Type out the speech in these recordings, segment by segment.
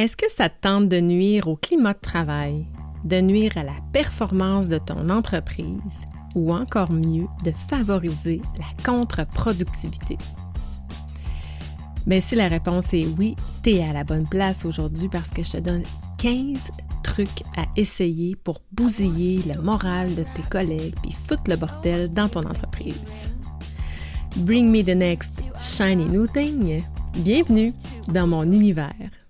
Est-ce que ça te tente de nuire au climat de travail, de nuire à la performance de ton entreprise ou encore mieux, de favoriser la contre-productivité? Mais si la réponse est oui, tu es à la bonne place aujourd'hui parce que je te donne 15 trucs à essayer pour bousiller le moral de tes collègues puis foutre le bordel dans ton entreprise. Bring me the next shiny new thing. Bienvenue dans mon univers.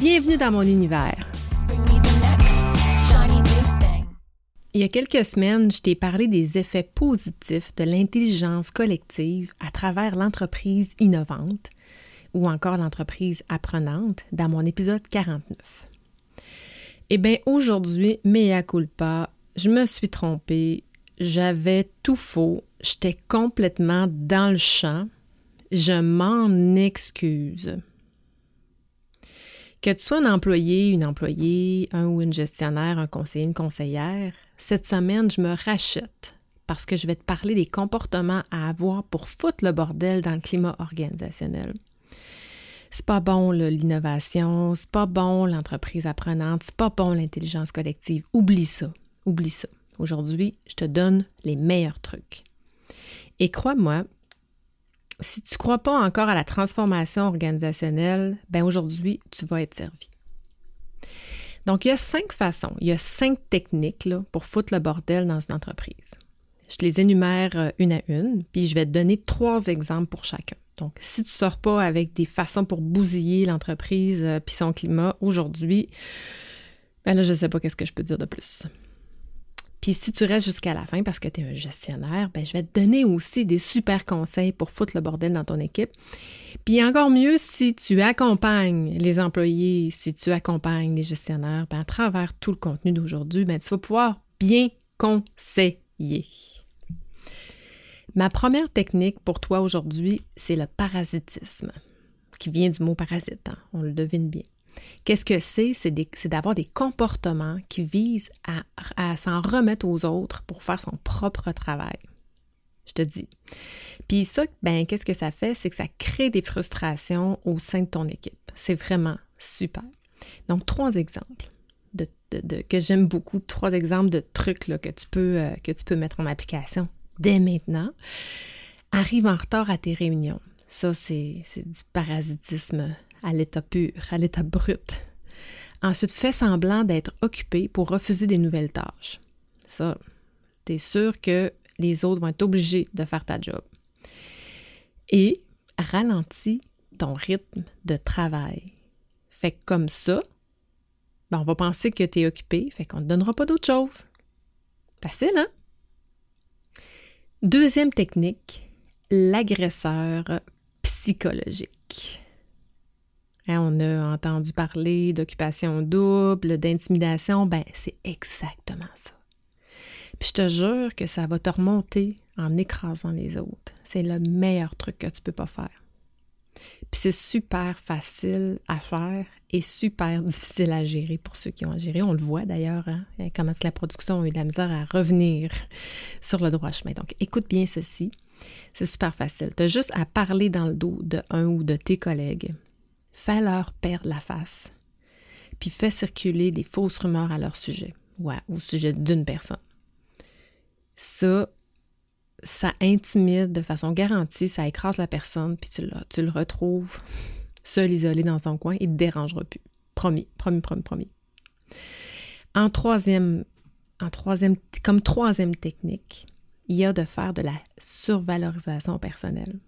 Bienvenue dans mon univers. Il y a quelques semaines, je t'ai parlé des effets positifs de l'intelligence collective à travers l'entreprise innovante ou encore l'entreprise apprenante dans mon épisode 49. Eh bien, aujourd'hui, mea culpa, je me suis trompée, j'avais tout faux. J'étais complètement dans le champ. Je m'en excuse. Que tu sois un employé, une employée, un ou une gestionnaire, un conseiller, une conseillère, cette semaine, je me rachète parce que je vais te parler des comportements à avoir pour foutre le bordel dans le climat organisationnel. C'est pas bon l'innovation, c'est pas bon l'entreprise apprenante, c'est pas bon l'intelligence collective. Oublie ça, oublie ça. Aujourd'hui, je te donne les meilleurs trucs. Et crois-moi, si tu ne crois pas encore à la transformation organisationnelle, ben aujourd'hui, tu vas être servi. Donc, il y a cinq façons, il y a cinq techniques pour foutre le bordel dans une entreprise. Je les énumère euh, une à une, puis je vais te donner trois exemples pour chacun. Donc, si tu ne sors pas avec des façons pour bousiller l'entreprise euh, puis son climat aujourd'hui, ben là, je ne sais pas qu'est-ce que je peux dire de plus. Puis si tu restes jusqu'à la fin parce que tu es un gestionnaire, ben, je vais te donner aussi des super conseils pour foutre le bordel dans ton équipe. Puis encore mieux, si tu accompagnes les employés, si tu accompagnes les gestionnaires, ben, à travers tout le contenu d'aujourd'hui, ben, tu vas pouvoir bien conseiller. Ma première technique pour toi aujourd'hui, c'est le parasitisme, qui vient du mot parasite, hein. on le devine bien. Qu'est-ce que c'est? C'est d'avoir des comportements qui visent à, s'en remettre aux autres pour faire son propre travail. Je te dis. Puis ça, ben, qu'est-ce que ça fait? C'est que ça crée des frustrations au sein de ton équipe. C'est vraiment super. Donc, trois exemples de, que j'aime beaucoup, trois exemples de trucs que, tu peux, euh, que tu peux mettre en application dès maintenant. Arrive en retard à tes réunions. Ça, c'est du parasitisme à l'état pur, à l'état brut. Ensuite, fais semblant d'être occupé pour refuser des nouvelles tâches. Ça, tu es sûr que les autres vont être obligés de faire ta job. Et ralentis ton rythme de travail. Fait comme ça, ben on va penser que tu es occupé, fait qu'on ne te donnera pas d'autre chose. Facile, hein? Deuxième technique, l'agresseur psychologique. Hein, on a entendu parler d'occupation double, d'intimidation, ben c'est exactement ça. Puis je te jure que ça va te remonter en écrasant les autres. C'est le meilleur truc que tu peux pas faire. Puis c'est super facile à faire et super difficile à gérer pour ceux qui ont à gérer. On le voit d'ailleurs, hein, comment la production a eu de la misère à revenir sur le droit chemin. Donc écoute bien ceci. C'est super facile. Tu as juste à parler dans le dos de un ou de tes collègues fais-leur perdre la face, puis fais circuler des fausses rumeurs à leur sujet ou au sujet d'une personne. Ça, ça intimide de façon garantie, ça écrase la personne, puis tu le, retrouves seul, isolé dans son coin, il ne te dérangera plus. Promis, promis, promis, promis. En troisième, en troisième, comme troisième technique, il y a de faire de la survalorisation personnelle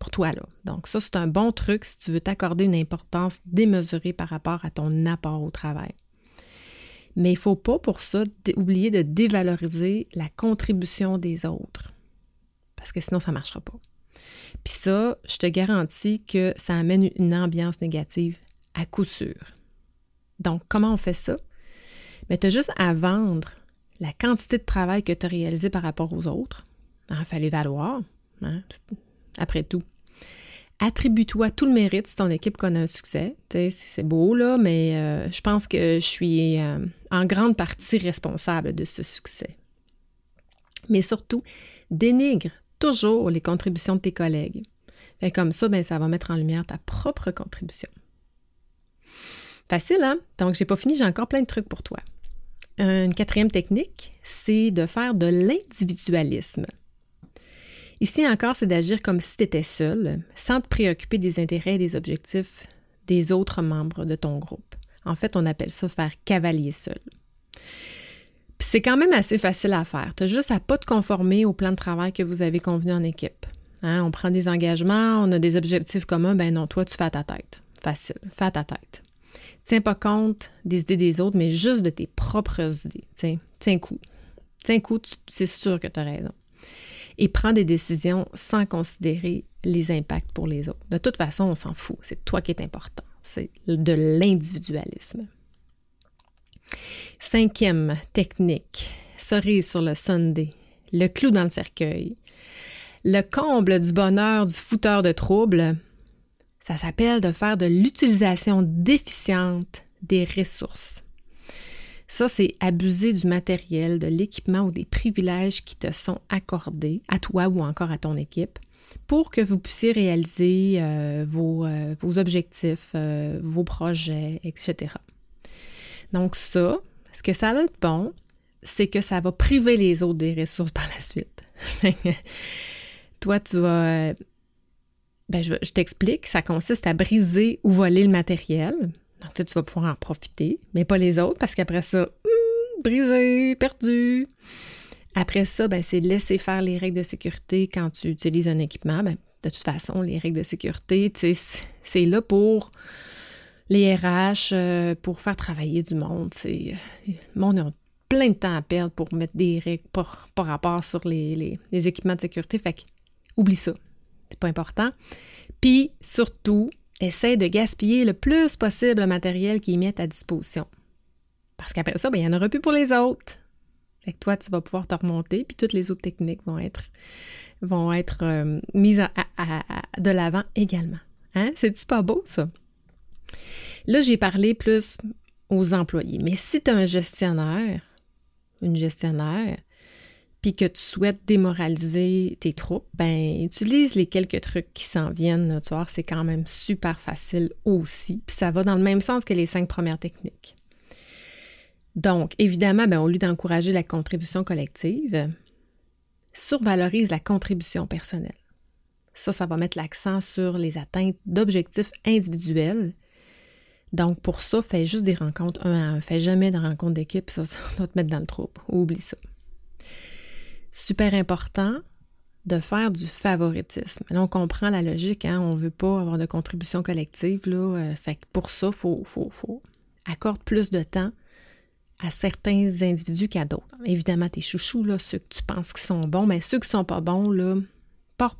pour toi. Là. Donc ça, c'est un bon truc si tu veux t'accorder une importance démesurée par rapport à ton apport au travail. Mais il ne faut pas pour ça oublier de dévaloriser la contribution des autres, parce que sinon, ça ne marchera pas. Puis ça, je te garantis que ça amène une ambiance négative à coup sûr. Donc, comment on fait ça? Mais tu as juste à vendre la quantité de travail que tu as réalisé par rapport aux autres. Il hein, fallait valoir, hein, après tout. Attribue-toi tout le mérite si ton équipe connaît un succès. C'est beau, là, mais euh, je pense que je suis euh, en grande partie responsable de ce succès. Mais surtout, dénigre toujours les contributions de tes collègues. Comme ça, ben, ça va mettre en lumière ta propre contribution. Facile, hein? Donc, j'ai pas fini, j'ai encore plein de trucs pour toi. Une quatrième technique, c'est de faire de l'individualisme. Ici encore, c'est d'agir comme si tu étais seul, sans te préoccuper des intérêts et des objectifs des autres membres de ton groupe. En fait, on appelle ça faire cavalier seul. C'est quand même assez facile à faire. Tu as juste à pas te conformer au plan de travail que vous avez convenu en équipe. Hein, on prend des engagements, on a des objectifs communs, ben non, toi, tu fais à ta tête. Facile, fais à ta tête. Tiens pas compte des idées des autres, mais juste de tes propres idées. Tiens, tiens coup. Tiens coup, c'est sûr que tu as raison et prends des décisions sans considérer les impacts pour les autres. De toute façon, on s'en fout. C'est toi qui es important. C'est de l'individualisme. Cinquième technique, cerise sur le Sunday, le clou dans le cercueil. Le comble du bonheur du fouteur de troubles, ça s'appelle de faire de l'utilisation déficiente des ressources. Ça, c'est abuser du matériel, de l'équipement ou des privilèges qui te sont accordés à toi ou encore à ton équipe pour que vous puissiez réaliser euh, euh, vos, objectifs, euh, vos projets, etc. Donc ça, ce que ça a de bon, c'est que ça va priver les autres des ressources par la suite. Toi, tu vas... Ben, je, je t'explique, ça consiste à briser ou voler le matériel. Donc, tu vas pouvoir en profiter, mais pas les autres, parce qu'après ça, hmm, brisé, perdu. Après ça, ben, c'est laisser faire les règles de sécurité quand tu utilises un équipement. Ben, de toute façon, les règles de sécurité, c'est là pour les RH, euh, pour faire travailler du monde. Le monde a plein de temps à perdre pour mettre des règles par, rapport sur les, les, équipements de sécurité. Fait que, oublie ça. C'est pas important. Puis, surtout, essaie de gaspiller le plus possible le matériel qu'ils mettent à disposition. Parce qu'après ça, ben, il n'y en aura plus pour les autres. Fait que toi, tu vas pouvoir te remonter, puis toutes les autres techniques vont être, vont être euh, mises de l'avant également. Hein? C'est-tu pas beau, ça? Là, j'ai parlé plus aux employés. Mais si tu as un gestionnaire, une gestionnaire, puis que tu souhaites démoraliser tes troupes, ben utilise les quelques trucs qui s'en viennent. Tu vois, c'est quand même super facile aussi. Puis ça va dans le même sens que les cinq premières techniques. Donc, évidemment, ben, au lieu d'encourager la contribution collective, survalorise la contribution personnelle. Ça, ça va mettre l'accent sur les atteintes d'objectifs individuels. Donc, pour ça, fais juste des rencontres un à un. Fais jamais de rencontres d'équipe, ça, ça va te mettre dans le troupe. Oublie ça super important de faire du favoritisme. Là, on comprend la logique, hein? on ne veut pas avoir de contribution collective. Là, euh, pour ça, il faut, faut, faut accorde plus de temps à certains individus qu'à d'autres. Évidemment, tes chouchous, là, ceux que tu penses qui sont bons, mais ceux qui ne sont pas bons, là,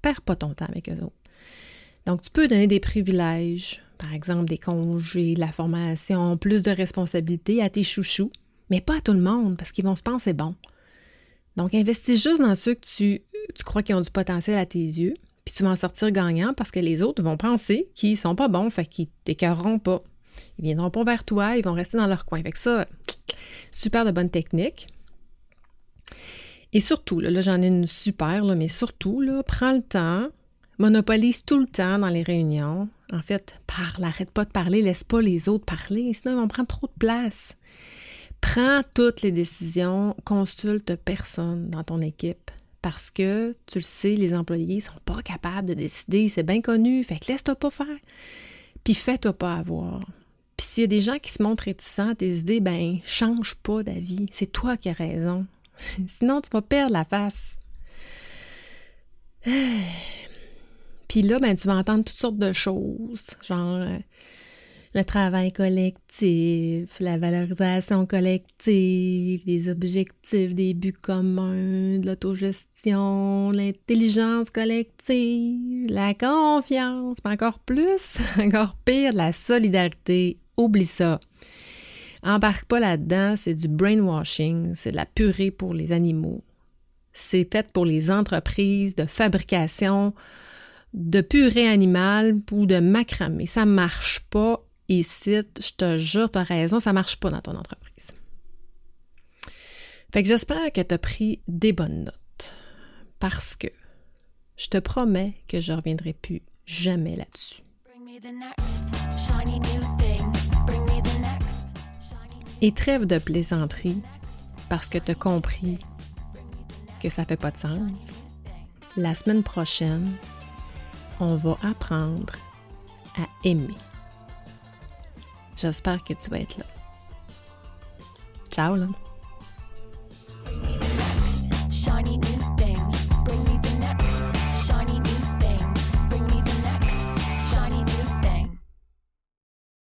perds pas ton temps avec eux autres. Donc, tu peux donner des privilèges, par exemple des congés, de la formation, plus de responsabilités à tes chouchous, mais pas à tout le monde parce qu'ils vont se penser bons. Donc, investis juste dans ceux que tu, crois qui ont du potentiel à tes yeux, puis tu vas en sortir gagnant parce que les autres vont penser qu'ils sont pas bons, fait qu'ils t'écœureront pas. Ils viendront pas vers toi, ils vont rester dans leur coin. Fait ça, super de bonne technique. Et surtout, là, j'en ai une super, là, mais surtout, là, prends le temps, monopolise tout le temps dans les réunions. En fait, parle, arrête pas de parler, laisse pas les autres parler, sinon ils vont prendre trop de place. Prends toutes les décisions, consulte personne dans ton équipe parce que tu le sais, les employés ne sont pas capables de décider, c'est bien connu, fait que laisse-toi pas faire. Puis fais-toi pas avoir. Puis s'il y a des gens qui se montrent réticents à tes idées, ben change pas d'avis, c'est toi qui as raison. Sinon tu vas perdre la face. Puis là, ben, tu vas entendre toutes sortes de choses, genre euh, le travail collectif, la valorisation collective, les objectifs, des buts communs, de l'autogestion, l'intelligence collective, la confiance, mais encore plus, encore pire, la solidarité. Oublie ça. Embarque pas là-dedans, c'est du brainwashing, c'est de la purée pour les animaux. C'est fait pour les entreprises de fabrication de purée animale ou de macramé. Ça marche pas ici. Je te jure, tu as raison, ça marche pas dans ton entreprise. Fait que j'espère que tu as pris des bonnes notes parce que je te promets que je reviendrai plus jamais là-dessus. Et trêve de plaisanterie parce que tu as compris que ça fait pas de sens. La semaine prochaine, on va apprendre à aimer. J'espère que tu vas être là. Ciao là!